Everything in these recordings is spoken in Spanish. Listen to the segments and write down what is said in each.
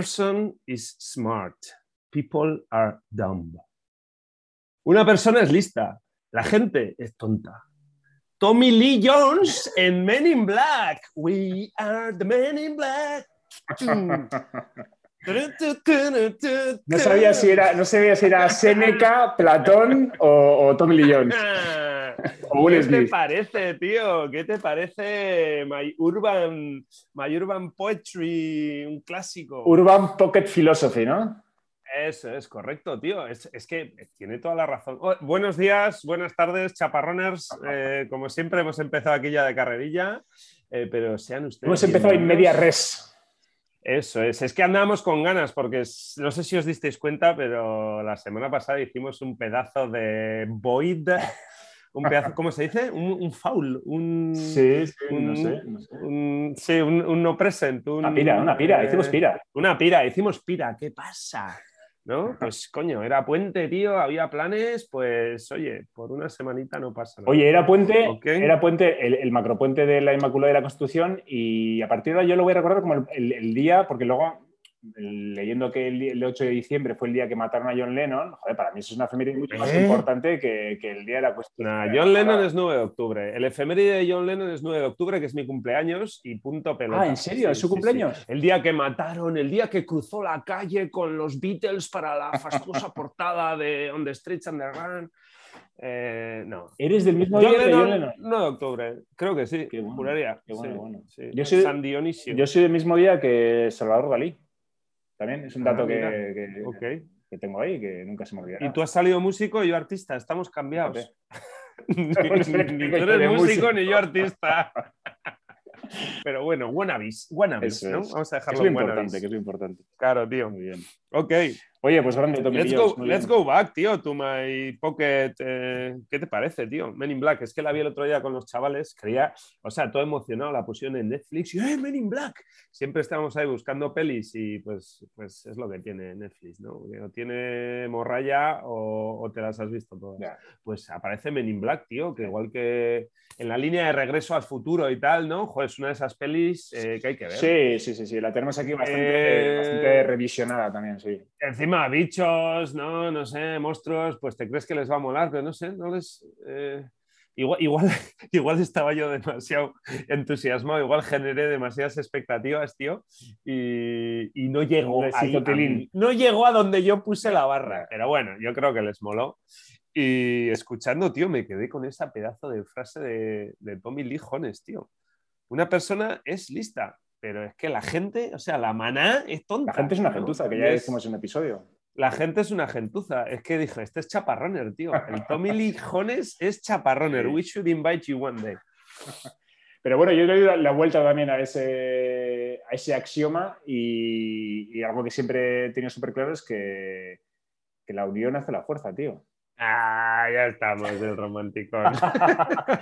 person is smart, people are dumb. Una persona es lista, la gente es tonta. Tommy Lee Jones en Men in Black. We are the Men in Black. No sabía si era, no sabía si era Seneca, Platón o, o Tommy Lee Jones. O Will ¿Qué te parece, tío? ¿Qué te parece My Urban, My Urban Poetry, un clásico? Urban Pocket Philosophy, ¿no? Eso es correcto, tío. Es, es que tiene toda la razón. Oh, buenos días, buenas tardes, chaparroners. Eh, como siempre, hemos empezado aquí ya de carrerilla, eh, pero sean ustedes. Hemos empezado en media res. Eso es, es que andábamos con ganas, porque no sé si os disteis cuenta, pero la semana pasada hicimos un pedazo de void, un pedazo, ¿cómo se dice? Un, un foul, un, Sí, sí, no sé. no sé. un- sí, un, no present. un- Una pira, una pira, eh, hicimos pira. Una pira, hicimos pira, ¿qué pasa? ¿No? Pues coño, era puente, tío, había planes, pues oye, por una semanita no pasa nada. Oye, era puente, era puente, el, el macropuente de la Inmaculada de la Constitución y a partir de ahora yo lo voy a recordar como el, el- el día, porque luego leyendo que el, el 8 de diciembre fue el día que mataron a John Lennon, joder, para mí eso es una efeméride mucho más ¿Eh? importante que, que el día de la. Nah, John Lennon es 9 de octubre. El efeméride de John Lennon es 9 de octubre, que es mi cumpleaños, y punto pelota. Ah, ¿en serio? ¿Es su cumpleaños? El día que mataron, el día que cruzó la calle con los Beatles para la fastuosa portada de On the Streets and the Run. Eh, no. ¿Eres del mismo John día que Lennon, John Lennon? 9 de octubre, creo que sí, Qué bueno, juraría. qué bueno, sí, bueno. sí. Yo soy- San Dionisio. Yo soy del mismo día que Salvador Dalí. También es un dato Ah, que, mira. que- que tengo ahí que nunca se me olvidará. Y tú has salido músico y yo artista, estamos cambiados. ni, ni tú eres músico músico. ni yo artista. Pero bueno, wannabes, wannabes, Eso ¿no? es. Vamos a Que es dejarlo lo en importante, que es lo importante. Claro, tío. Muy bien. Ok, Oye, pues grande, Tommy let's go, let's back, tío, to my pocket. eh, ¿Qué te parece, tío? Men in Black. Es que la vi el otro día con los chavales. Creía, o sea, todo emocionado, la pusieron en Netflix. Y, ¡eh, Men in Black! Siempre estábamos ahí buscando pelis y pues, pues es lo que tiene Netflix, ¿no? O tiene morralla o, o te las has visto todas. Pues aparece Men in Black, tío, que igual que en la línea de regreso al futuro y tal, ¿no? Joder, es una de esas pelis eh, que hay que ver. Sí, sí, sí, sí. La tenemos aquí bastante, Eh, bastante revisionada también, sí. Encima, bichos, ¿no? No sé, monstruos, pues te crees que les va a molar, pero no sé, no les. eh, Igual, igual, igual estaba yo demasiado entusiasmado, igual generé demasiadas expectativas, tío, y, y no llegó ahí a mí. no llegó a donde yo puse la barra. Pero bueno, yo creo que les moló. Y escuchando, tío, me quedé con esa pedazo de frase de, de Tommy Lee Jones, tío. Una persona es lista, pero es que la gente, o sea, la maná es tonta. La gente es una gentuza, que ya es- decimos en un episodio. la gente es una gentuza. Es que dije, este es chaparroner, tío. El Tommy Lee Jones es chaparroner. We should invite you one day. Pero bueno, yo le doy la- la vuelta también a ese, a ese axioma y, y algo que siempre he tenido súper claro es que, que la unión hace la fuerza, tío. Ah, ya estamos del romanticón.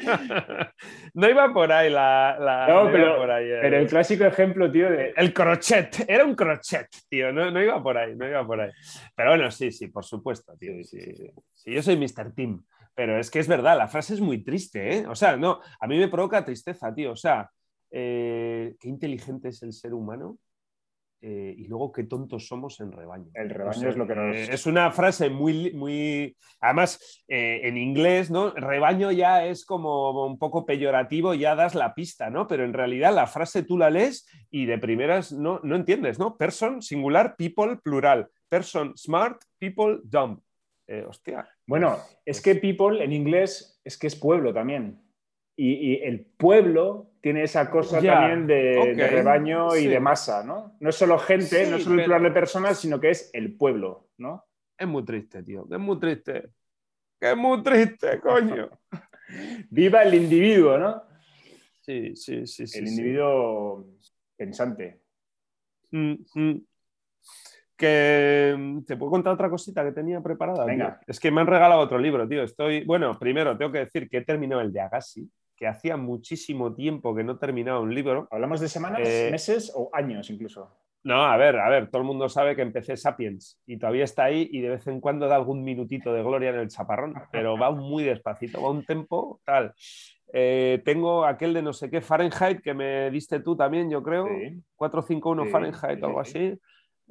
no iba por ahí la. la- No, pero- por ahí el- Pero el clásico ejemplo, tío, de... El crochet, era un crochet, tío, no, no iba por ahí, no iba por ahí. Pero bueno, sí, sí, por supuesto, tío. Sí, Sí, sí, sí. sí, yo soy Mr. Tim, pero es que es verdad, la frase es muy triste, ¿eh? O sea, no, a mí me provoca tristeza, tío. O sea, eh, qué inteligente es el ser humano eh, y luego qué tontos somos en rebaño. El rebaño O sea, es lo que nos... eh, es una frase muy, muy. Además, eh, en inglés, ¿no? Rebaño ya es como un poco peyorativo, ya das la pista, ¿no? Pero en realidad la frase tú la lees y de primeras no, no entiendes, ¿no? Person, singular, people, plural. Person, smart, people, dumb. Hostia. Bueno, es que people en inglés es que es pueblo también. Y, y el pueblo tiene esa cosa Ya, también de, rebaño y de masa, ¿no? No es solo gente, Sí, no es solo el pero- plural de personas, sino que es el pueblo, ¿no? Es muy triste, tío. Es muy triste. Es muy triste, coño. Viva el individuo, ¿no? Sí, sí, sí. sí el individuo pensante. Mm, mm. Que mm, te puedo contar otra cosita que tenía preparada. tío? Venga. Es que me han regalado otro libro, tío. Estoy, bueno, primero tengo que decir que he terminado el de Agassi, que hacía muchísimo tiempo que no terminaba un libro. ¿Hablamos de semanas, Eh, meses o años incluso? No, a ver, a ver, todo el mundo sabe que empecé Sapiens y todavía está ahí y de vez en cuando da algún minutito de gloria en el chaparrón, pero va muy despacito, va un tempo tal. Eh, tengo aquel de no sé qué Fahrenheit que me diste tú también, yo creo. Sí. 451 Sí, Fahrenheit o algo sí, sí. así.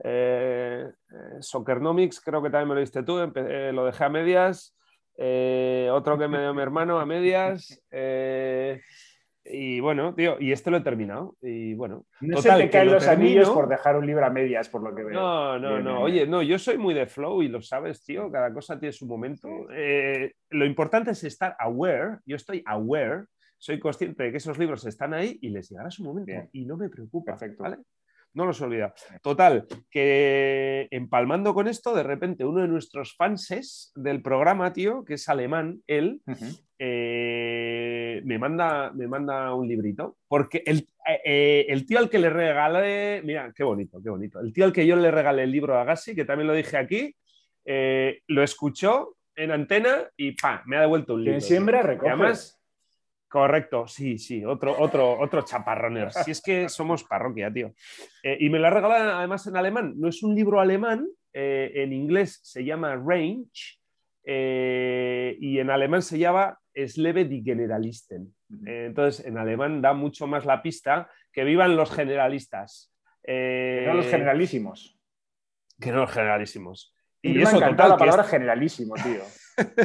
Eh, Soccernomics, creo que también me lo diste tú, lo dejé a medias. Otro que me dio mi hermano a medias. Y bueno, tío, y este lo he terminado. Y bueno, no se te caen los anillos por dejar un libro a medias, por lo que veo. No, no, no. Oye, no, yo soy muy de flow y lo sabes, tío. Cada cosa tiene su momento. Eh, lo importante es estar aware. Yo estoy aware. Soy consciente de que esos libros están ahí y les llegará su momento. Y no me preocupa. Perfecto. ¿vale? No los olvida. Total, que empalmando con esto, de repente uno de nuestros fanses del programa, tío, que es alemán, él, eh, me, manda, me manda un librito, porque el, eh, el, tío al que le regalé, mira, qué bonito, qué bonito, el tío al que yo le regalé el libro a Gassi, que también lo dije aquí, eh, lo escuchó en antena y pa, me ha devuelto un libro. Quien siembra recoge. además, Correcto, sí, sí, otro, otro, otro chaparroner. Si es que somos parroquia, tío. Eh, y me lo ha regalado además en alemán. No es un libro alemán, eh, en inglés se llama Range eh, y en alemán se llama Sleve die Generalisten. entonces, en alemán da mucho más la pista que vivan los generalistas. no los generalísimos. Que no los generalísimos. Y, y eso, total, la palabra generalísimo, tío.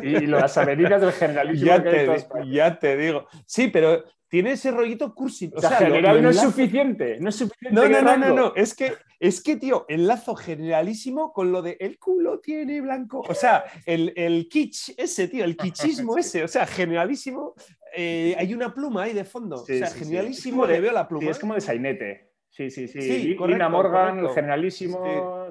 Y las avenidas del generalismo. ya, te, ya te digo. Sí, pero tiene ese rollito cursi. O, sea, general no es suficiente. No es suficiente. No, no, no, no, Es que, es que, tío, enlazo generalísimo con lo de el culo tiene blanco. O sea, el, el kitsch ese, tío, el kitschismo ese. O sea, generalísimo. Eh, hay una pluma ahí de fondo. o sea, generalísimo le veo la pluma. es como de sainete. Sí, sí, sí. sí Lina Morgan, el generalísimo.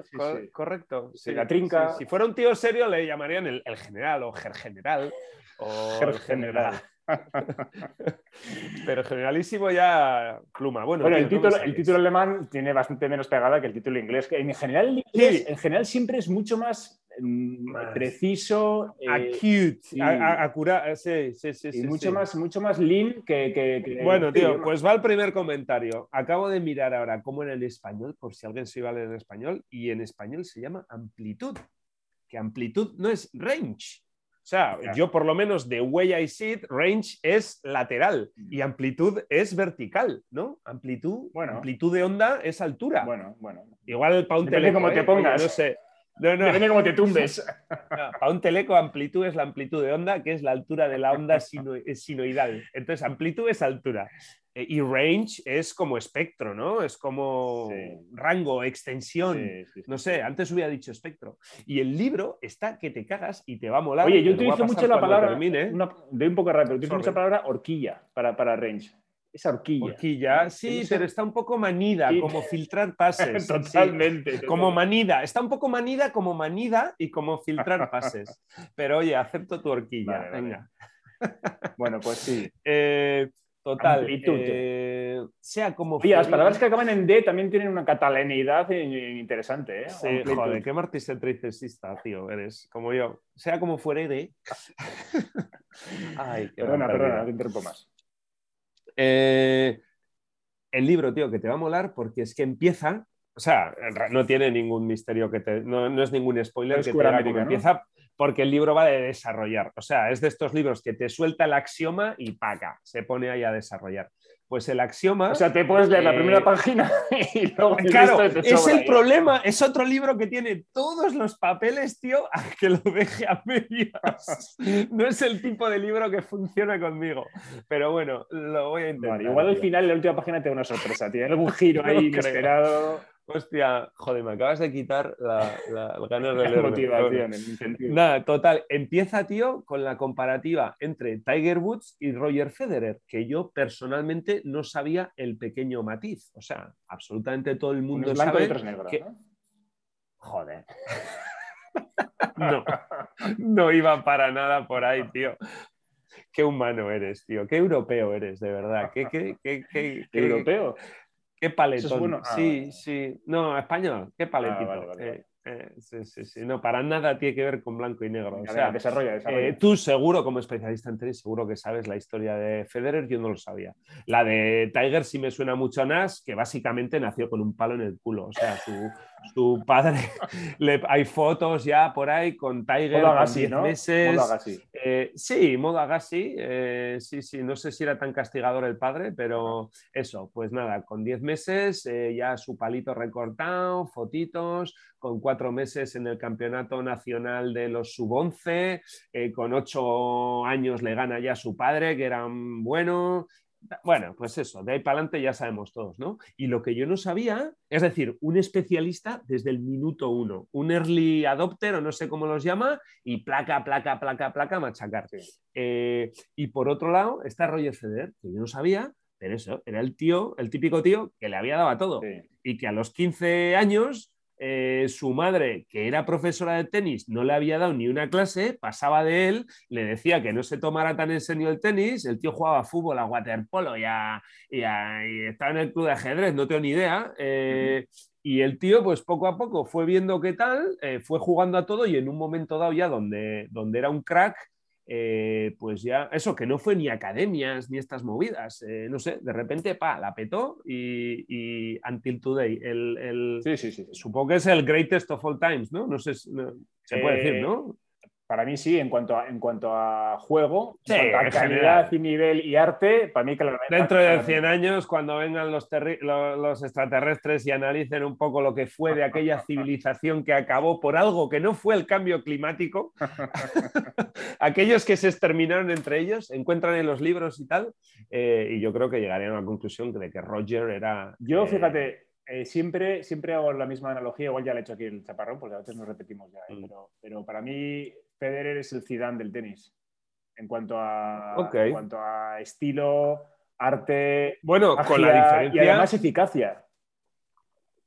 correcto. la trinca. Si fuera un tío serio, le llamarían el, general o ger general. O ger general. Pero generalísimo ya pluma. Bueno, el, título, el título alemán tiene bastante menos pegada que el título inglés. En general, en general siempre es mucho más Preciso. Eh, Acute. Sí. Sí, sí, y mucho, Más, mucho más lean que. bueno, tío, pues va el primer comentario. Acabo de mirar ahora cómo en español, por si alguien se iba a leer en español, y en español se llama amplitud. Que amplitud no es range. O sea, yo por lo menos de way I see range es lateral y mm. amplitud es vertical, ¿no? Amplitud, bueno, amplitud de onda es altura. Bueno, bueno. Igual para un teléfono. como te ¿eh? pongas. no sé. No, no. Depende cómo te tumbes. para un teleco, amplitud es la amplitud de onda, que es la altura de la onda sinoidal. Entonces, amplitud es altura. Eh, y range es como espectro, ¿no? Es como rango, extensión. no sé, antes hubiera dicho espectro. Y el libro está que te cagas y te va a molar. Oye, yo utilizo mucho la palabra. doy un poco rápido, utilizo mucho la palabra horquilla para, para range. Esa horquilla. Horquilla, sí, pero está un poco manida, como filtrar pases. totalmente, Como manida. Está un poco manida como manida y como filtrar pases. Pero oye, acepto tu horquilla. Venga. Bueno, pues sí. Eh, total. Eh, sea como. Oye, las palabras que acaban en D también tienen una catalanidad interesante, ¿eh? Sí, joder, qué marticentricista, tío, eres como yo. Sea como fuere D. Ay, perdona, perdona, no te interrumpo más. Eh, el libro, tío, que te va a molar porque es que empieza, o sea, no tiene ningún misterio que te, no, es ningún spoiler que te empieza, porque el libro va a desarrollar. O sea, es de estos libros que te suelta el axioma y paga, se pone ahí a desarrollar. Pues el axioma. O sea, te puedes leer la primera página y luego. Claro, es el problema. Es otro libro que tiene todos los papeles, tío, a que lo deje a medias. No es el tipo de libro que funciona conmigo. Pero bueno, lo voy a intentar. igual al final, la última página, te da una sorpresa. Tiene algún giro ahí inesperado. Hostia, joder, me acabas de quitar la, la, ganas de leer. motivación, en Nada, total. Empieza, tío, con la comparativa entre Tiger Woods y Roger Federer, que yo personalmente no sabía el pequeño matiz. O sea, absolutamente todo el mundo sabe. que... Joder. no, no iba para nada por ahí, tío. Qué humano eres, tío. Qué europeo eres, de verdad. Qué, qué, qué, qué europeo. Qué paletón. Ah, sí, sí. No, español. Qué ah, paletito. Eh, eh, sí, sí, sí. No, para nada tiene que ver con blanco y negro. O sea, desarrolla, desarrolla. Eh, tú seguro, como especialista en tenis, seguro que sabes la historia de Federer, yo no lo sabía. La de Tiger sí me suena mucho a Nash, que básicamente nació con un palo en el culo. O sea, su padre, hay fotos ya por ahí con Tiger modo 10 ¿no? meses. Modo Agassi. Eh, sí, modo Agassi. eh, sí, sí, no sé si era tan castigador el padre, pero eso, pues nada, con 10 meses eh, ya su palito recortado, fotitos, con cuatro meses en el campeonato nacional de los sub-11, eh, con ocho años le gana ya su padre, que era bueno. Bueno, pues eso, de ahí para adelante ya sabemos todos, ¿no? Y lo que yo no sabía, es decir, un especialista desde el minuto uno, un early adopter o no sé cómo los llama, y placa, placa, placa, placa, machacar. Eh, y por otro lado está Roger Federer, que yo no sabía, pero eso, era el tío, el típico tío que le había dado a todo. Sí. Y que a los 15 años eh, su madre, que era profesora de tenis, no le había dado ni una clase, pasaba de él, le decía que no se tomara tan en serio el tenis, el tío jugaba a fútbol, a waterpolo y, a- y a- y estaba en el club de ajedrez, no tengo ni idea. eh, Y el tío, pues poco a poco fue viendo qué tal, eh, fue jugando a todo y en un momento dado ya donde, donde era un crack, eh, pues ya, eso, que no fue ni academias ni estas movidas, eh, no sé, de repente, pa, la petó y, y Until Today, el, el- Sí, sí, sí. sí. supongo que es el greatest of all times, ¿no? No sé, no- se puede Eh, decir, ¿no? Para mí sí, en cuanto a, en cuanto a juego, Sí, en cuanto a calidad general. y nivel y arte, para mí claramente. Dentro de claramente. 100 años, cuando vengan los, terri- lo- los extraterrestres y analicen un poco lo que fue de aquella civilización que acabó por algo que no fue el cambio climático, aquellos que se exterminaron entre ellos, encuentran en los libros y tal, eh, y yo creo que llegarían a la conclusión de que Roger era... Yo, eh, fíjate, eh, siempre, siempre hago la misma analogía, igual ya le he hecho aquí el chaparrón, porque a veces nos repetimos ya, ¿eh? Mm. pero, pero para mí Federer es el Zidane del tenis. En cuanto a, Ok. en cuanto a estilo, arte, Bueno, con la diferencia... y además eficacia.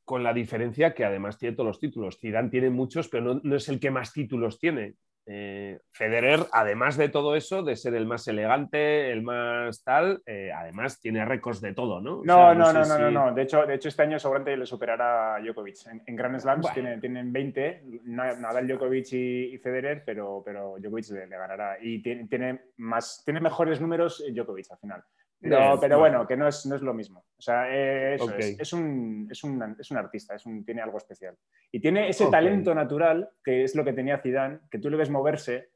con la diferencia que además tiene todos los títulos. Zidane tiene muchos, pero no, no es el que más títulos tiene. Eh, Federer, además de todo eso, de ser el más elegante, el más tal, eh, además tiene récords de todo, ¿no? O No, no, sé no, no, si- no, no. De hecho, de hecho, este año seguramente le superará a Djokovic. En, en Grand Slams Bueno. tienen, tienen 20, Na- Nadal, Djokovic y, y Federer, pero, pero Djokovic le, le ganará. Y tiene, tiene, más, tiene mejores números Djokovic al final. Bien, pero bueno. que no es, no es lo mismo. O sea, eh, eso es, es, un, es, un, es un artista, es un, tiene algo especial. Y tiene ese talento natural, que es lo que tenía Zidane, que tú le ves moverse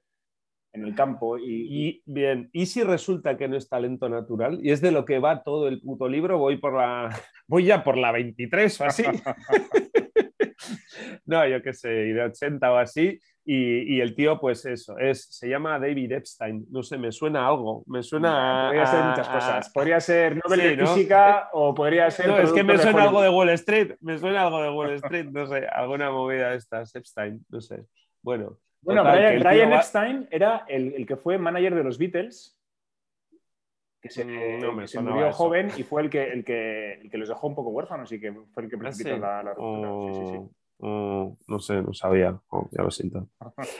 en el campo y, Y bien, ¿y si resulta que no es talento natural? Y es de lo que va todo el puto libro, voy por la. Voy ya por la 23 o así. no, yo qué sé, y de 80 o así. Y, y el tío, pues eso, es, se llama David Epstein. No sé, me suena a algo. Me suena a- podría ser muchas a- cosas. Podría ser Nobel Sí, de ¿no? Física o podría ser. No, es que me suena algo de. Wall Street. Me suena algo de Wall Street. No sé, alguna movida de estas. Epstein, no sé. Bueno. Bueno, total, Brian, Brian va- Epstein era el, el que fue manager de los Beatles, que se, Mm, no me que se murió joven y fue el que, el, que, el que los dejó un poco huérfanos y que fue el que Ah, precipitó sí. la, la ruptura. Sí, sí, sí. Oh, oh, no sé, no sabía. Oh, ya lo siento.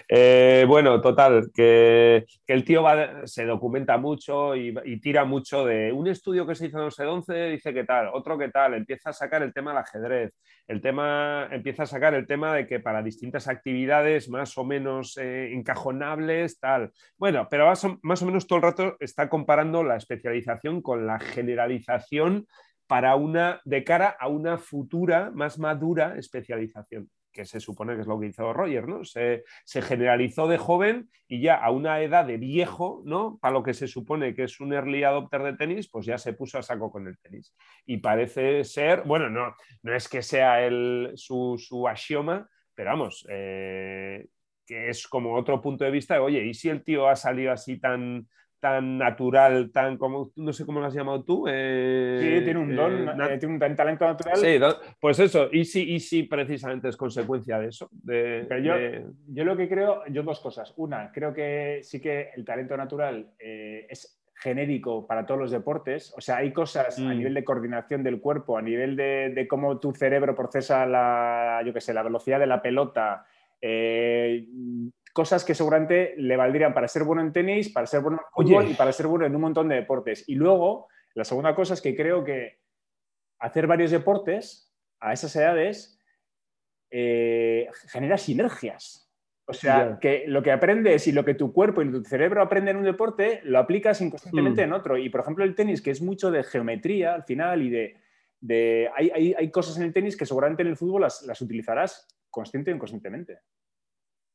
Eh, bueno, total, que, el tío va- se documenta mucho y, tira mucho de un estudio que se hizo en sé dónde, dice que tal, otro que tal, empieza a sacar el tema del ajedrez, el tema, empieza a sacar el tema de que para distintas actividades más o menos eh, encajonables, tal. Bueno, pero más o, más o menos todo el rato está comparando la especialización con la generalización para una, de cara a una futura, más madura especialización, que se supone que es lo que hizo Roger, ¿no? Se, se generalizó de joven y ya a una edad de viejo, ¿no? Para lo que se supone que es un early adopter de tenis, pues ya se puso a saco con el tenis. Y parece ser, bueno, no, no es que sea el, su, su axioma, pero vamos, eh, que es como otro punto de vista de, oye, ¿y si el tío ha salido así tan tan natural, tan como, no sé cómo lo has llamado tú. Eh, Sí, tiene un don, eh, nat- eh, tiene un talento natural. Sí, pues eso, y sí, y sí, precisamente es consecuencia de eso. De, Pero yo- de- Yo lo que creo, yo dos cosas. Una, creo que sí que el talento natural eh, es genérico para todos los deportes. O sea, hay cosas a Mm. nivel de coordinación del cuerpo, a nivel de, de cómo tu cerebro procesa la, yo qué sé, la velocidad de la pelota, eh, cosas que seguramente le valdrían para ser bueno en tenis, para ser bueno en fútbol Oye. y para ser bueno en un montón de deportes. Y luego, la segunda cosa es que creo que hacer varios deportes a esas edades eh, genera sinergias. O sea, que lo que aprendes y lo que tu cuerpo y tu cerebro aprende en un deporte, lo aplicas inconscientemente Mm. en otro. Y, por ejemplo, el tenis, que es mucho de geometría al final y de, de hay, hay, cosas en el tenis que seguramente en el fútbol las, las utilizarás consciente o inconscientemente.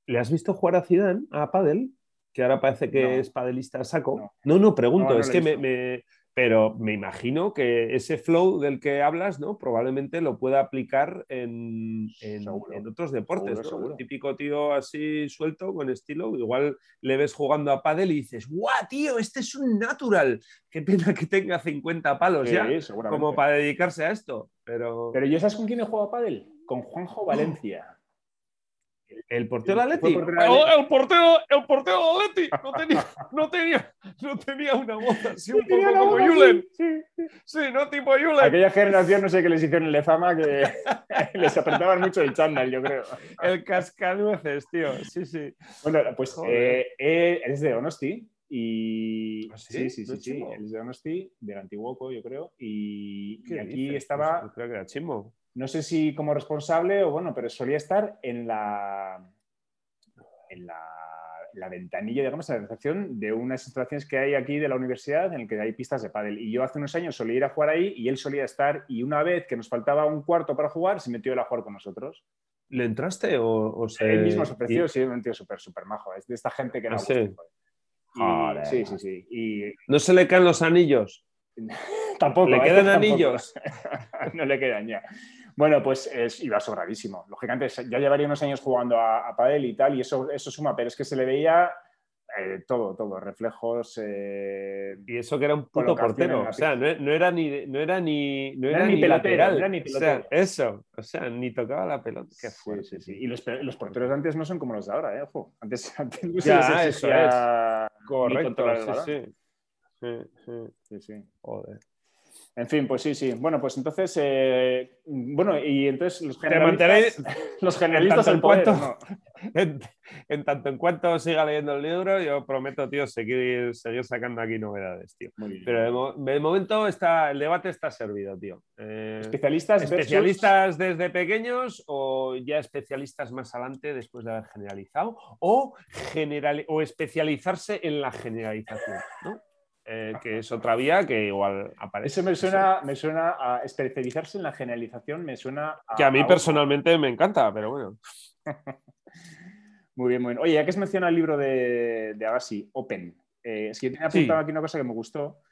¿Le has visto jugar a Zidane, a Padel? Que ahora parece que es padelista saco. No, no, pregunto, es que me, Pero me imagino que ese flow del que hablas, ¿no? Probablemente lo pueda aplicar en, en, otros deportes. ¿no? típico tío así suelto, con estilo. Igual le ves jugando a pádel y dices, ¡guau, tío! Este es un natural. Qué pena que tenga 50 palos ya como para dedicarse a esto. Pero... pero ¿yo sabes con quién he jugado a pádel? Con Juanjo Valencia. El portero de Atleti. El, portero, el portero de Atleti. No tenía, no, tenía, no tenía una voz así un poco como Julen. Sí, sí. no tipo Julen. Aquella generación, no sé qué les hicieron en Lezama, que les apretaban mucho el chándal, yo creo. El cascanueces, tío. Sí, sí. Bueno, pues eh, eh, eres de Donosti. Y ¿Ah, sí, sí, sí, sí, Él es de Donosti, del Antiguoco, yo creo. Y, aquí estaba. Pues creo que era Chimbo no sé si como responsable o bueno, pero solía estar en la, en la, ventanilla, digamos, en la recepción de unas instalaciones que hay aquí de la universidad en el que hay pistas de pádel. Y yo hace unos años solía ir a jugar ahí y él solía estar y una vez que nos faltaba un cuarto para jugar, se metió a jugar con nosotros. ¿Le entraste o, se... Él mismo se ofreció, sí, un tío súper, súper majo. Es de esta gente que no... ¿Ah, sí? sí, sí, sí. Y... ¿No se le caen los anillos? tampoco. ¿Le quedan anillos? no le quedan ya. Bueno, pues iba sobradísimo. Lógicamente, ya llevaría unos años jugando a, a padel y tal, y eso, eso suma, pero es que se le veía eh, todo, todo, reflejos. Eh, y eso que era un puto portero, o sea, no, era ni, no era ni, no era, ni, pelotero, no era ni pelotero. O sea, eso, o sea, ni tocaba la pelota. Qué fuerte. Sí, sí, Y los, los, porteros de antes no son como los de ahora, ¿eh? Ojo. Antes, antes ya, eso es. Correcto, sí, sí. Sí, sí, sí. Joder. En fin, pues sí, sí. Bueno, pues entonces, eh, bueno, y entonces los generalistas, los generalistas en, cuanto, en, tanto en cuanto siga leyendo el libro, yo prometo, tío, seguir, seguir sacando aquí novedades, tío. Pero de, momento está, el debate está servido, tío. Eh, ¿Especialistas? ¿Especialistas desde pequeños o ya especialistas más adelante después de haber generalizado? O, general, o especializarse en la generalización, ¿no? Eh, que es otra vía que igual aparece. Eso me suena, me suena a especializarse en la generalización, me suena a... Que a mí personalmente me encanta, pero bueno. muy bien, muy bien. Oye, ya que has mencionado el libro de, de Agassi, Open, eh, es que tenía apuntado aquí una cosa que me gustó,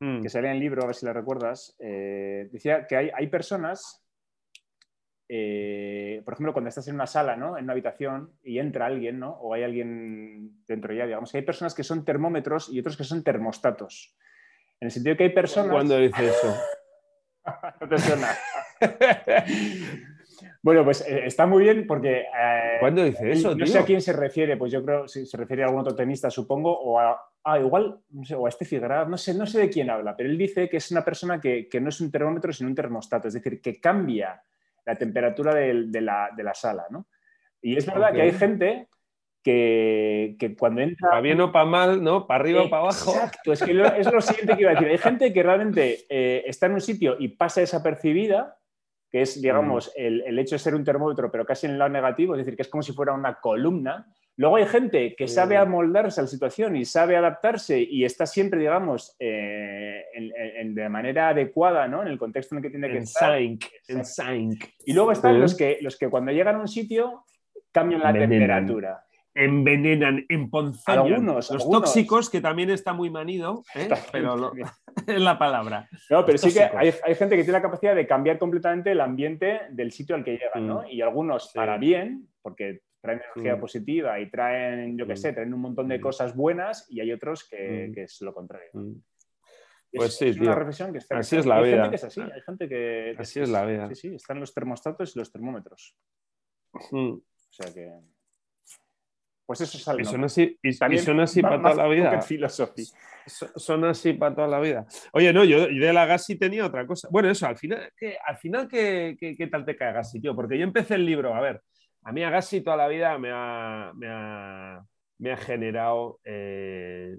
mm. que sale en el libro, a ver si la recuerdas. Eh, decía que hay, hay personas eh, por ejemplo, cuando estás en una sala, ¿no? en una habitación y entra alguien, ¿no? o hay alguien dentro ya, digamos que hay personas que son termómetros y otros que son termostatos. En el sentido que hay personas. ¿Cuándo dice eso? no te suena. bueno, pues eh, está muy bien porque. Eh, ¿Cuándo dice eso? No sé a quién se refiere, pues yo creo si se refiere a algún otro tenista, supongo, o a. Ah, igual, no sé, o a este Figueroa, no sé, no sé de quién habla, pero él dice que es una persona que, que no es un termómetro, sino un termostato, es decir, que cambia la temperatura de, la, sala, ¿no? Y es verdad que hay gente que, cuando entra... Para bien o para mal, ¿no? Para arriba o para abajo. Exacto, es que es lo siguiente que iba a decir. Hay gente que realmente eh, está en un sitio y pasa desapercibida, que es, digamos, mm. el, el, hecho de ser un termómetro, pero casi en el lado negativo, es decir, que es como si fuera una columna, Luego hay gente que sabe amoldarse a la situación y sabe adaptarse y está siempre, digamos, eh, de manera adecuada, ¿no? En el contexto en el que tiene que estar. en sync. Y luego están los, que, los que cuando llegan a un sitio cambian la temperatura. Envenenan, emponzoñan. Algunos, los tóxicos, que también está muy manido, ¿eh? pero es la palabra. No, pero sí que hay, gente que tiene la capacidad de cambiar completamente el ambiente del sitio al que llegan, ¿no? Mm. Y algunos para bien, porque traen energía positiva y traen, yo qué sé, traen un montón de cosas buenas y hay otros que, es lo contrario. Pues sí, es una reflexión que está Así es la vida. Gente que es así, hay gente que. así es la vida. Sí, sí, están los termostatos y los termómetros. O sea que. Pues eso sale. Y son así, y, son así para toda la vida. Filosofía. Son así para toda la vida. Oye, no, yo de la Gassi tenía otra cosa. Bueno, eso, al final, ¿qué, al final ¿qué, qué, tal te cae Gassi, tío? Porque yo empecé el libro, a ver, a mí Agassi toda la vida me ha, me ha, generado eh,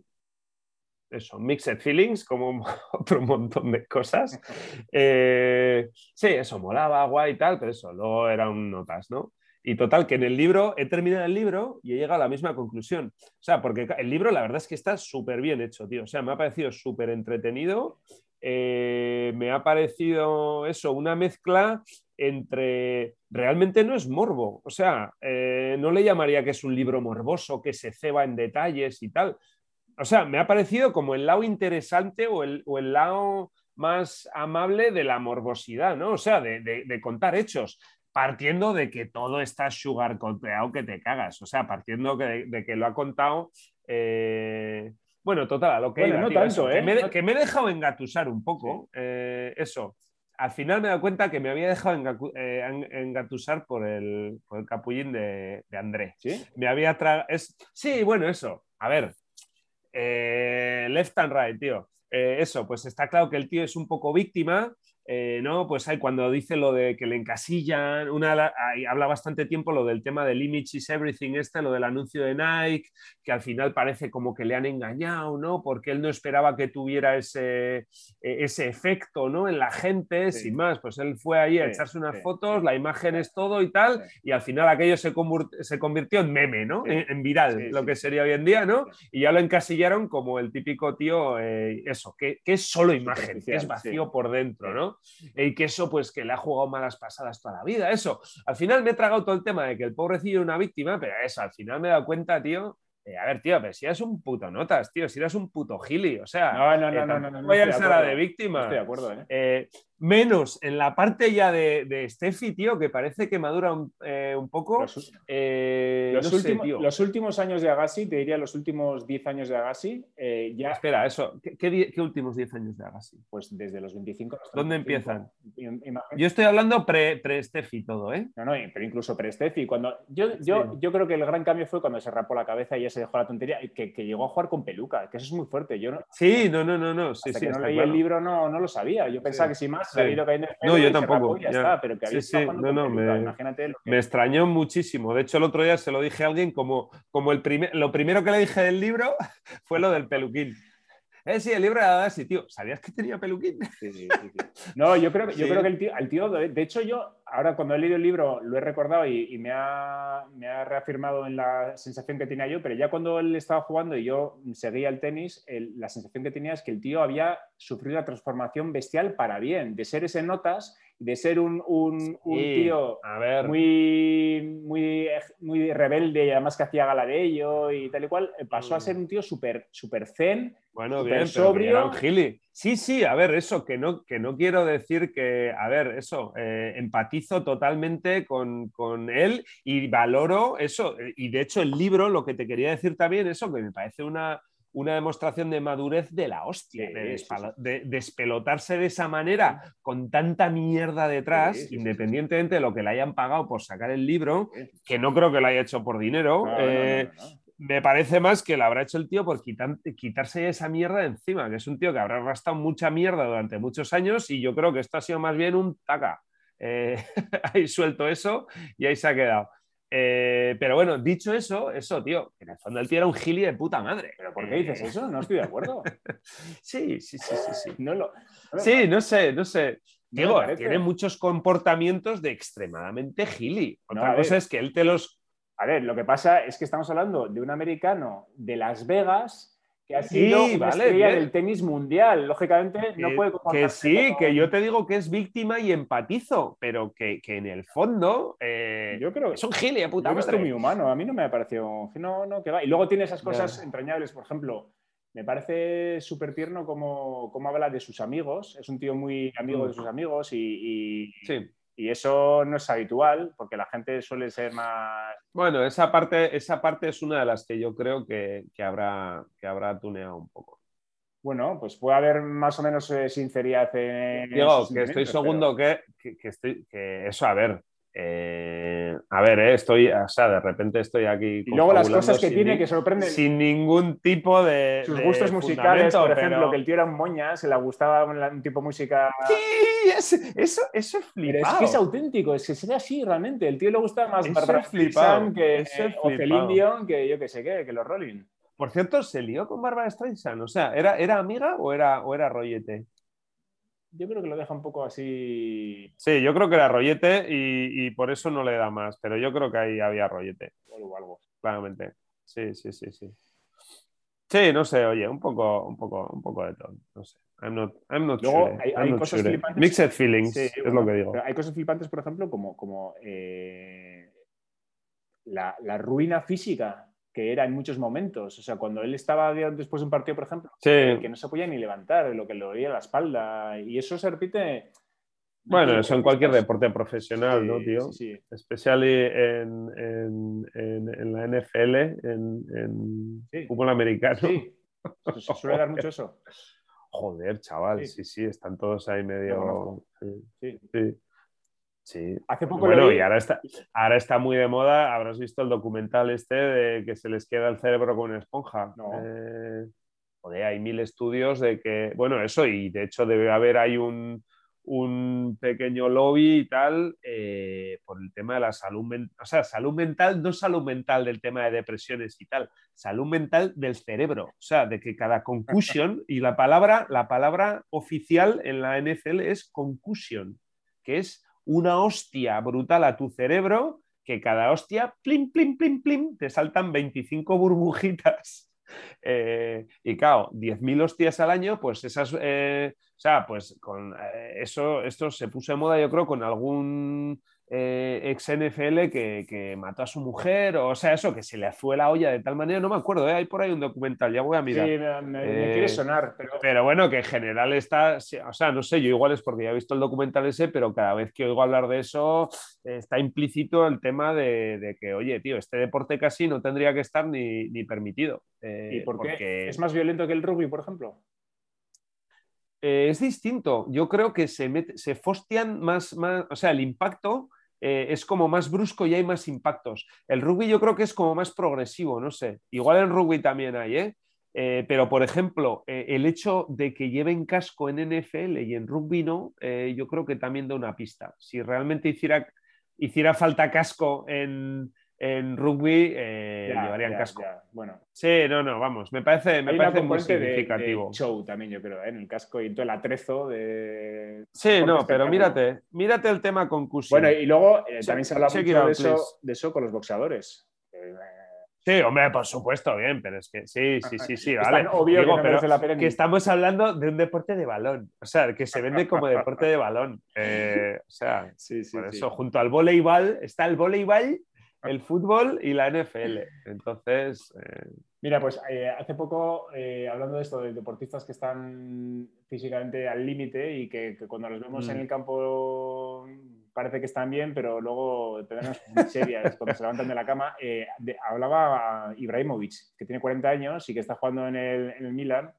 eso, mixed feelings, como otro montón de cosas. Eh, sí, eso molaba, guay y tal, pero eso, luego eran notas, ¿no? Y total, que en el libro, he terminado el libro y he llegado a la misma conclusión. O sea, porque el libro la verdad es que está súper bien hecho, tío. O sea, me ha parecido súper entretenido eh, me ha parecido eso, una mezcla entre realmente no es morbo, o sea, eh, no le llamaría que es un libro morboso que se ceba en detalles y tal. O sea, me ha parecido como el lado interesante o el, lado más amable de la morbosidad, ¿no? O sea, de, contar hechos, partiendo de que todo está sugar conteado que te cagas, o sea, partiendo de, que lo ha contado. Eh, bueno, total, lo que, no tanto, que, me, que, me, he dejado engatusar un poco, eso al final me he dado cuenta que me había dejado eh, engatusar por el, por el capullín de, André. ¿Sí? Me había es Sí, bueno, eso. A ver. Eh, left and right, tío. Eh, eso, pues está claro que el tío es un poco víctima eh, ¿no? Pues hay cuando dice lo de que le encasillan, una, habla bastante tiempo lo del tema del image is everything, este, lo del anuncio de Nike, que al final parece como que le han engañado, ¿no? Porque él no esperaba que tuviera ese, e, ese efecto, ¿no? En la gente, sin más, pues él fue ahí a echarse unas fotos, la imagen es todo y tal, y al final aquello se, se convirtió en meme, ¿no? En, viral, lo que sería hoy en día, ¿no? Y ya lo encasillaron como el típico tío, eh, eso, que, que, es solo imagen, que es vacío por dentro, ¿no? Y que eso, pues que le ha jugado malas pasadas toda la vida. Eso, al final me he tragado todo el tema de que el pobrecillo es una víctima, pero eso, al final me he dado cuenta, tío, eh, a ver, tío, pero si eres un puto notas, tío, si eres un puto gili, o sea, no, no, no, no, no, voy a ser la de víctima. estoy de acuerdo, ¿eh? Menos en la parte ya de, de Steffi, tío, que parece que madura un, eh, poco. Los, eh, los, últimos años de Agassi, te diría los últimos 10 años de Agassi, eh, ya... Espera, eso, ¿qué, últimos 10 años de Agassi? Pues desde los 25 hasta ¿Dónde empiezan? Yo estoy hablando pre-Steffi todo, ¿eh? No, no, pero incluso pre-Steffi. Cuando... Yo, yo, yo creo que el gran cambio fue cuando se rapó la cabeza y ya se dejó la tontería, que, que llegó a jugar con peluca, que eso es muy fuerte. Yo no... Sí, no, no, no, no. Sí, hasta sí, que no leí el libro no, no lo sabía. Yo pensaba que sin más no, yo tampoco. pero que me, extrañó muchísimo. De hecho, el otro día se lo dije a alguien como, como el primer, lo primero que le dije del libro fue lo del peluquín. Eh, sí, el libro era así, tío. ¿Sabías que tenía peluquín? no, yo creo, yo creo que el tío, al tío, de hecho, yo ahora cuando he leído el libro lo he recordado y, me, ha, me, ha, reafirmado en la sensación que tenía yo, pero ya cuando él estaba jugando y yo seguía el tenis, la sensación que tenía es que el tío había sufrido la transformación bestial para bien, de ser ese notas de ser un, un, tío Muy, muy, muy rebelde y además que hacía gala de ello y tal y cual, eh, pasó a ser un tío súper super zen, bueno, bien, sobrio. Gili. Sí, sí, a ver, eso, que no, que no quiero decir que, a ver, eso, eh, empatizo totalmente con, con, él y valoro eso. Y de hecho el libro, lo que te quería decir también, eso, que me parece una, una demostración de madurez de la hostia, de, despelotarse de esa manera con tanta mierda detrás, independientemente de lo que le hayan pagado por sacar el libro, que no creo que lo haya hecho por dinero. Eh, me parece más que lo habrá hecho el tío por quitarse esa mierda de encima, que es un tío que habrá gastado mucha mierda durante muchos años y yo creo que esto ha sido más bien un taca. Eh, ahí suelto eso y ahí se ha quedado. Eh, pero bueno, dicho eso, eso, tío, en el fondo el tío era un gili de puta madre. ¿Pero por qué dices eso? No estoy de acuerdo. sí, sí, sí, sí. Sí, no, lo... sí no sé, no sé. Digo, tiene muchos comportamientos de extremadamente gili. Otra cosa es que él te los... A ver, lo que pasa es que estamos hablando de un americano de Las Vegas que ha sido sí, vale, del tenis mundial. Lógicamente no puede Que sí, que yo te digo que es víctima y empatizo, pero que, en el fondo eh, yo creo es un gile, puta yo madre. muy humano, a mí no me ha parecido... No, no, que va. Y luego tiene esas cosas entrañables, por ejemplo, me parece súper tierno como, habla de sus amigos. Es un tío muy amigo de mm. sus amigos y, sí. Y eso no es habitual porque la gente suele ser más... Bueno, esa parte, esa parte es una de las que yo creo que, habrá, que habrá tuneado un poco. Bueno, pues puede haber más o menos eh, sinceridad en... Digo, que estoy segundo que, estoy, que eso, a ver, eh, a ver, eh, estoy, o sea, de repente estoy aquí. Y luego las cosas que tiene que sorprenden. Sin ningún tipo de. Sus gustos musicales, por ejemplo, que el tío era un moña, se le gustaba un, tipo de música. Sí, eso, eso es flipado. es que es auténtico, es que sería así realmente. El tío le gustaba más Barbara Streisand que, o Celine Dion que yo que sé qué, que los Rolling. Por cierto, ¿se lió con Barbara Streisand? O sea, ¿era, era amiga o era, o era rollete? Yo creo que lo deja un poco así. Sí, yo creo que era rollete y, por eso no le da más, pero yo creo que ahí había rollete. O algo. Claramente. Sí, sí, sí, sí. Sí, no sé, oye, un poco, un poco, un poco de todo. No sé. I'm not, I'm not Luego, sure. hay- I'm hay not cosas sure. flipantes. Mixed feelings, Sí, es bueno, lo que digo. hay cosas flipantes, por ejemplo, como, como eh, la, la ruina física que era en muchos momentos. O sea, cuando él estaba de- después de un partido, por ejemplo, Sí. que no se podía ni levantar, lo que le dolía la espalda. Y eso se repite. Bueno, eso en cualquier deporte profesional, ¿no, Sí, tío? sí, sí. Especially en, en, en, en la NFL, en, Sí. fútbol americano. Sí, se- suele dar mucho eso. Joder, chaval, Sí. sí, sí, están todos ahí medio. conozco. Sí, Sí. Hace poco Bueno, lo vi- y ahora está, ahora está muy de moda. Habrás visto el documental este de que se les queda el cerebro con una esponja. No. Eh, joder, hay mil estudios de que, bueno, eso, y de hecho debe haber hay un, un pequeño lobby y tal eh, por el tema de la salud mental. O sea, salud mental, no salud mental del tema de depresiones y tal, salud mental del cerebro. O sea, de que cada concussion, y la palabra, la palabra oficial en la NFL es concussion, que es una hostia brutal a tu cerebro, que cada hostia, plim, plim, plim, plim, te saltan 25 burbujitas. Eh, y claro, 10.000 hostias al año, pues esas, eh, o sea, pues con eh, eso, esto se puso de moda, yo creo, con algún eh, ex NFL que, que mató a su mujer, o, sea, eso, que se le fue la olla de tal manera, no me acuerdo, ¿eh? hay por ahí un documental, ya voy a Sí, mirar. me, me- me Eh, quiere sonar, pero Pero bueno, que en general está, sí, o sea, no sé, yo igual es porque ya he visto el documental ese, pero cada vez que oigo hablar de eso está implícito el tema de, de que, oye, tío, este deporte casi no tendría que estar ni, ni permitido. ¿y por qué? porque, ¿Es más violento que el rugby, por ejemplo? es distinto. Yo creo que se, mete- se fostian más, más, o sea, el impacto eh, es como más brusco y hay más impactos. El rugby yo creo que es como más progresivo, no sé. Igual en rugby también hay, ¿eh? Eh, pero, por ejemplo, eh, el hecho de que lleven casco en NFL y en rugby no, yo creo que también da una pista. Si realmente hiciera, hiciera falta casco en, en rugby, eh, Ya, llevarían ya, casco. ya. Bueno, Sí, no, no, vamos, me parece, me hay parece muy componente de- de, significativo. show también, yo creo, ¿eh? en el casco y todo el atrezo de. Sí, no, pero mírate, mírate el tema concusión. Bueno, y luego eh, Check- también se habla it mucho out, de eso, please. de eso con los boxeadores. Eh, Sí, hombre, por supuesto, bien, pero es que sí, sí, sí, sí, Es vale. tan obvio que no pero la pena que estamos hablando de un deporte de balón, o sea, que se vende como deporte de balón. Eh, o sea, sí, sí, por sí. eso, junto al voleibol, está el voleibol, el fútbol y la NFL. Entonces, eh, Mira, pues eh, hace poco, eh, hablando de esto, de deportistas que están físicamente al límite y que, que cuando los vemos Mm. en el campo parece que están bien, pero luego tenemos miserias cuando se levantan de la cama. de- hablaba Ibrahimovic, que tiene 40 años y que está jugando en el, en el Milan,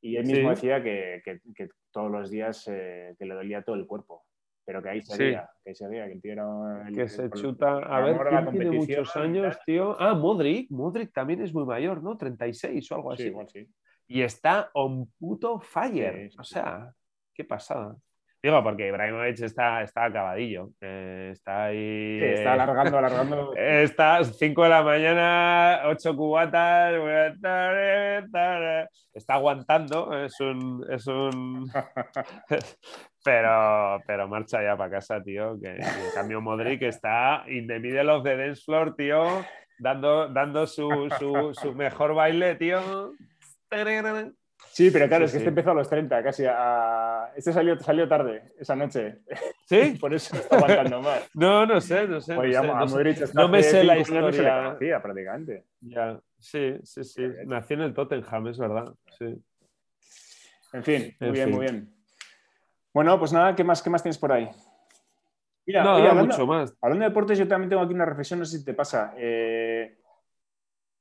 y él mismo Sí. decía que, que- que todos los días que le dolía todo el cuerpo. Pero que ahí Sí. seguía, que ahí seguía, que el tío era el- que se el- chuta. A ver, ¿quién tiene muchos años, tío? Ah, Modric. Modric también es muy mayor, ¿no? 36 o algo Sí, así. igual sí. y está on puto fire. Sí, sí, o sí. sea, qué pasada. Digo, porque Ibrahimovic está, está acabadillo. eh, está ahí. Sí, está eh, alargando, alargando. Está 5 de la mañana, 8 cubatas. tardes. Está aguantando. Es un. Es un... pero, pero marcha ya para casa, tío. Que, en cambio, Modric está in the middle of the dance floor, tío. Dando, dando su, su, su mejor baile, tío. Sí, pero claro, Sí, es que sí. este empezó a los 30, casi a... Este salió, salió tarde esa noche. ¿Sí? Por eso está aguantando más. No, no sé, no sé. no Oye, sé, a no sé. Modric hasta no me sé la no se le historia. conocía prácticamente. Ya, sí, sí, sí. Nació en el Tottenham, es verdad. Sí. En fin, muy En bien, fin. muy bien. Bueno, pues nada, ¿qué más, qué más tienes por ahí? Mira, no, oye, no, hablando, mucho más. hablando de deportes, yo también tengo aquí una reflexión, no sé si te pasa. Eh,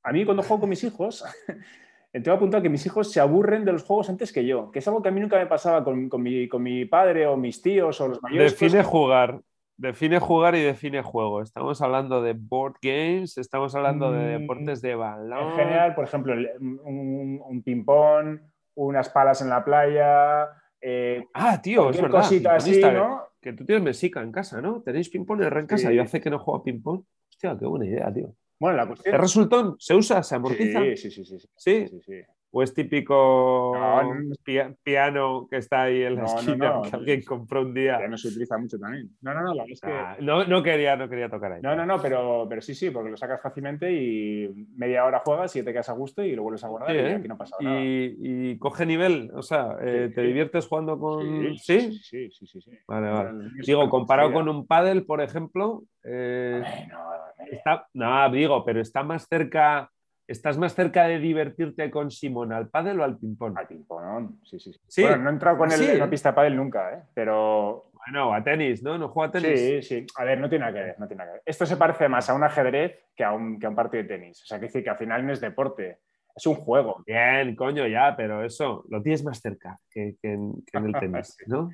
a mí cuando juego con mis hijos, tengo apuntado que mis hijos se aburren de los juegos antes que yo, que es algo que a mí nunca me pasaba con, con mi, con mi padre o mis tíos o los mayores. pues, Define jugar. Define jugar y define juego. Estamos hablando de board games, estamos hablando de Mm, deportes de balón. En general, por ejemplo, un, un ping-pong, unas palas en la playa, eh, Ah, tío, es verdad. cosita así, pingponista, ¿no? Que tú tienes mesica en casa, ¿no? ¿Tenéis ping-pong en casa? Sí. Yo hace que no juego a ping-pong. Hostia, qué buena idea, tío. Bueno, la cuestión... ¿Es resultón? ¿Se usa? ¿Se amortiza? Sí, sí. sí. Sí. sí, sí. ¿O es típico No, no, no. pia- piano que está ahí en la No, esquina que alguien compró un día? Ya no se utiliza mucho también. No, no, no, la verdad es que... Ah, no, no quería, no quería tocar ahí. No, no, no, pero, pero sí, sí, porque lo sacas fácilmente y media hora juegas y te quedas a gusto y lo vuelves a guardar Sí, y ¿eh? aquí no pasa nada. Y, y coge nivel, o sea, eh, Sí, ¿te diviertes jugando con...? Sí, ¿Sí? sí, sí. Vale, vale. Digo, comparado con un pádel, por ejemplo, eh, hombre, está, no, digo, pero está más cerca, estás más cerca de divertirte con Simón al pádel o al ping-pong. al ping-pong, sí, sí, sí. Sí. Bueno, no he entrado con él Sí, en una ¿eh? pista pádel nunca, ¿eh? Pero Bueno, a tenis, ¿no? ¿No juega a tenis? sí, sí. A ver, no tiene nada que ver, no tiene nada que ver. Esto se parece más a un ajedrez que a un, que a un partido de tenis. O sea, que decir que al final no es deporte, es un juego. Bien, coño, ya, pero eso lo tienes más cerca que, que en, que en el tenis, ¿no?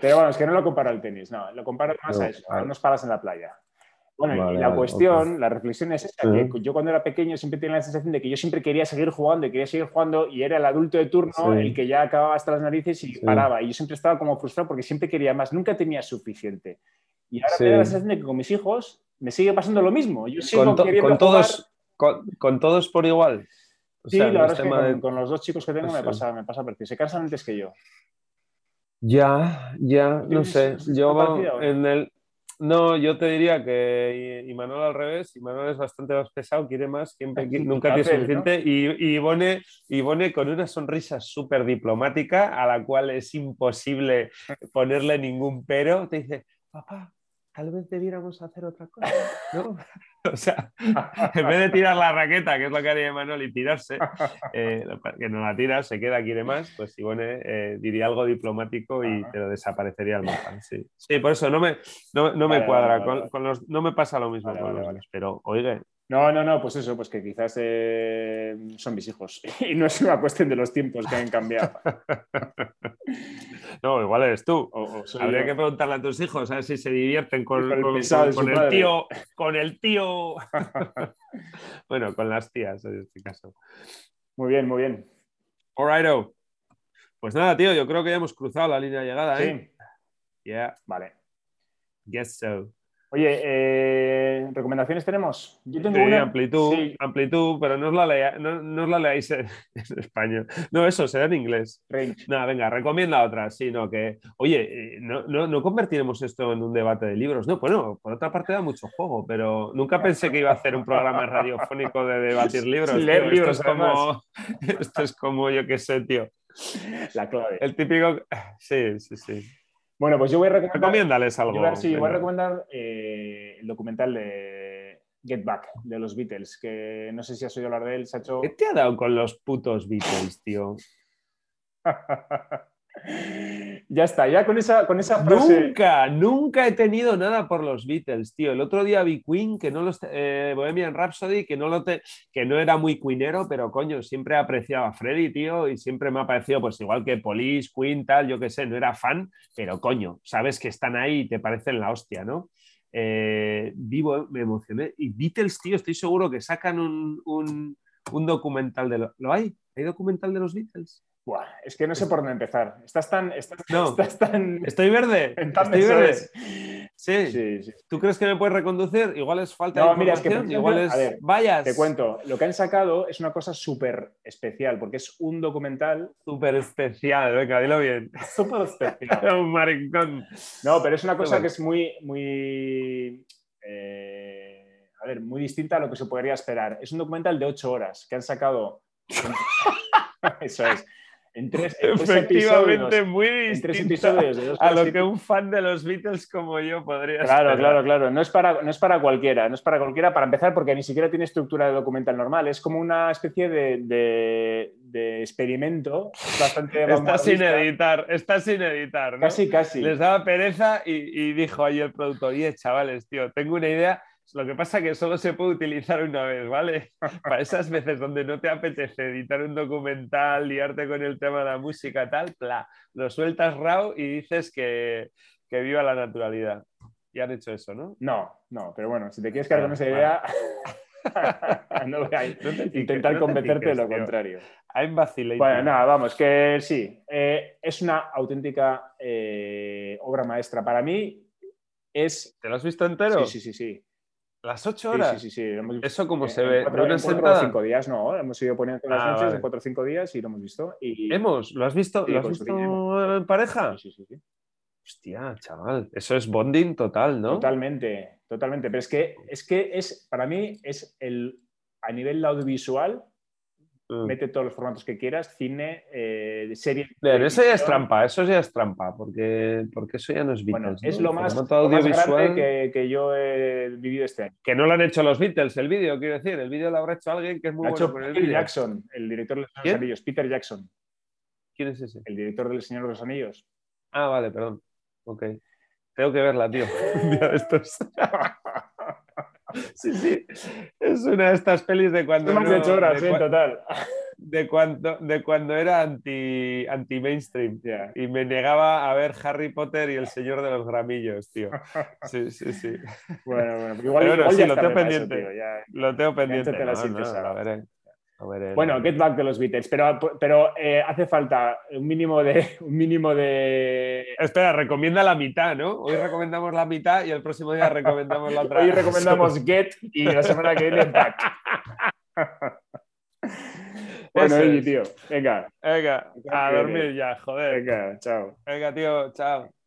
Pero bueno, es que no lo comparo al tenis, no, lo comparo más No, a eso, a unos palas en la playa. Bueno, Vale, y la vale, cuestión, la reflexión es esta, Sí. que yo cuando era pequeño siempre tenía la sensación de que yo siempre quería seguir jugando y quería seguir jugando y era el adulto de turno Sí. el que ya acababa hasta las narices y Sí. paraba. Y yo siempre estaba como frustrado porque siempre quería más, nunca tenía suficiente. Y ahora Sí. me da la sensación de que con mis hijos me sigue pasando lo mismo. Yo sigo Con, to- con todos, con, con todos por igual. O Sí, sea, la verdad es que tema con, de- con los dos chicos que tengo me pasa, me pasa parecido. Se cansan antes que yo. Ya, ya, no ¿Tienes- sé. Yo en el. No, yo te diría que y Manuel al revés, y Manuel es bastante más pesado, quiere más, siempre, nunca tiene suficiente, y, y con una sonrisa súper diplomática a la cual es imposible ponerle ningún pero, te dice, papá, tal vez debiéramos hacer otra cosa, ¿no? O sea, en vez de tirar la raqueta, que es lo que haría Manuel, y tirarse, eh, que no la tira, se queda, quiere más, pues Ivone eh, diría algo diplomático y te lo desaparecería al mapa. Sí. Sí, por eso no me, no, no me Vale, cuadra. vale, con, vale. con los, no me pasa lo mismo con los pero oiga, No, no, no, pues eso, pues que quizás eh, son mis hijos. Y no es una cuestión de los tiempos que han cambiado. no, igual eres tú. O, o soy Habría yo. que preguntarle a tus hijos a ver si se divierten con, Con el con- con- tío, con el tío. bueno, con las tías en este caso. Muy bien, muy bien. Alrighto. Pues nada, tío, yo creo que ya hemos cruzado la línea de llegada, ¿eh? Sí, Yeah, vale. guess so. Oye, eh, ¿recomendaciones tenemos? Yo tengo Sí, una. amplitud, Sí, amplitud, pero no os la, lea- no, no os la leáis en, en español. No, eso, será en inglés. range. Nada, venga, recomienda otra, sí, no, que, oye, eh, no, no, no convertiremos esto en un debate de libros, no, bueno, por otra parte da mucho juego, pero nunca pensé que iba a hacer un programa radiofónico de debatir libros. Leer tío. libros, esto, es como, esto es como, yo qué sé, tío, La clave. el típico, sí, sí, sí. Bueno, pues yo voy a recomendar. Recomiéndales yo algo. sí, voy a recomendar eh, el documental de Get Back de los Beatles, que no sé si has oído hablar de él, Sacho. ¿Qué te ha dado con los putos Beatles, tío? ya está, ya con esa, con esa. Nunca, nunca he tenido nada por los Beatles, tío. El otro día vi Queen, que no los, eh, Bohemian Rhapsody, que no, lo te- que no era muy queenero, pero coño, siempre he apreciado a Freddy, tío, y siempre me ha parecido, pues igual que Police, Queen, tal, yo qué sé, no era fan, pero coño, sabes que están ahí y te parecen la hostia, ¿no? Eh, vivo, me emocioné. Y Beatles, tío, estoy seguro que sacan un, un- un documental de lo, ¿lo hay? ¿Hay documental de los Beatles? Buah, es que no sé por dónde empezar. Estás tan. Estás, No. estás tan. ¿Estoy verde? ¿Estoy verde? Sí. Sí, sí. ¿Tú crees que me puedes reconducir? Igual es falta No, de mira, es que, igual es ver, vallas. Te cuento, lo que han sacado es una cosa súper especial, porque es un documental Súper especial, venga, dilo bien. súper especial. Un maricón. No, pero es una cosa bueno. que es muy, muy, eh, a ver, muy distinta a lo que se podría esperar. Es un documental de ocho horas que han sacado. Eso es. En tres, en tres Efectivamente, episodios. muy En tres episodios de dos a lo y- que un fan de los Beatles como yo podría Claro, esperar. claro, claro. No es, para, no es para cualquiera, no es para cualquiera para empezar porque ni siquiera tiene estructura de documental normal. Es como una especie de, de- de experimento bastante Está sin editar, está sin editar, ¿no? Casi, casi. Les daba pereza y, y dijo ahí el productor, oye, chavales, tío, tengo una idea. Lo que pasa es que solo se puede utilizar una vez, ¿vale? Para esas veces donde no te apetece editar un documental, liarte con el tema de la música, tal, pla, lo sueltas raw y dices que, que viva la naturalidad. Y han hecho eso, ¿no? No, no, pero bueno, si te quieres quedar con Ah, esa vale. idea, no a No te intentar no te convencerte de lo tío. contrario. I'm vacilating. Bueno, nada, vamos, que sí. eh, es una auténtica eh, obra maestra. Para mí es. ¿Te lo has visto entero? Sí, sí, sí, sí. ¿Las ocho horas? Sí, sí, sí. sí. ¿Eso cómo se ve? Cuatro, ¿De una o cinco días, no. Hemos ido poniendo las ah, noches en cuatro o cinco días y lo hemos visto. Y... ¿Hemos? ¿Lo has visto, ¿lo has visto en pareja? Sí, sí, sí. Hostia, chaval, eso es bonding total, ¿no? Totalmente, totalmente. Pero es que es, que es para mí, es el, a nivel audiovisual, mm. mete todos los formatos que quieras, cine, eh, serie. eso ya es trampa, eso ya es trampa, porque, porque eso ya no es Beatles. Bueno, es lo más, audiovisual que, que, yo he vivido este año. Que no lo han hecho los Beatles, el vídeo, quiero decir, el vídeo lo habrá hecho alguien que es muy lo bueno el Peter Jackson, el director de los Anillos, Peter Jackson. ¿Quién es ese? El director del Señor de los Anillos. Ah, vale, perdón. Ok. Tengo que verla, tío. Un día de estos. Sí, sí. Es una de estas pelis de cuando. No, de horas, de, total. De cuando, de cuando era anti, anti mainstream. Y me negaba a ver Harry Potter y el Señor de los Gramillos, tío. Sí, sí, sí. Bueno, bueno. Igual, igual sí, lo tengo pendiente. Lo tengo pendiente. te la no, no, a veré bueno, Get Back de los Beatles, pero, pero eh, hace falta un mínimo de, un mínimo de... Espera, recomienda la mitad, ¿no? Hoy recomendamos la mitad y el próximo día recomendamos la otra. Hoy recomendamos Get y la semana que viene Back. bueno, Eddie, tío. Venga. Venga, a dormir ya, joder. Venga, chao. Venga, tío, chao.